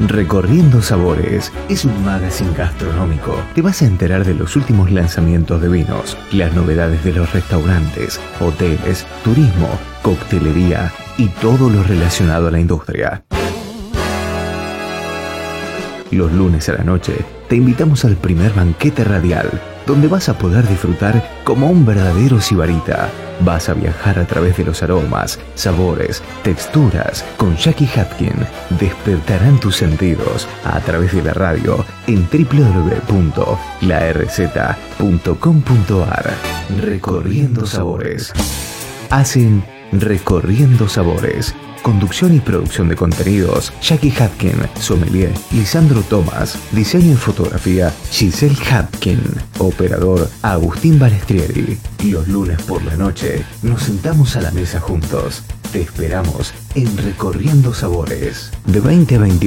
Recorriendo Sabores es un magazine gastronómico. Te vas a enterar de los últimos lanzamientos de vinos, las novedades de los restaurantes, hoteles, turismo, coctelería y todo lo relacionado a la industria. Los lunes a la noche te invitamos al primer banquete radial, donde vas a poder disfrutar como un verdadero sibarita. Vas a viajar a través de los aromas, sabores, texturas. Con Jackie Hapkin despertarán tus sentidos a través de la radio en www.larz.com.ar. Recorriendo sabores. Hacen Recorriendo sabores. Conducción y producción de contenidos, Jackie Hapkin, sommelier, Lisandro Thomas, diseño y fotografía, Giselle Hapkin, operador, Agustín Balestrieri. Los lunes por la noche nos sentamos a la mesa juntos. Te esperamos en Recorriendo Sabores, de 20 a 21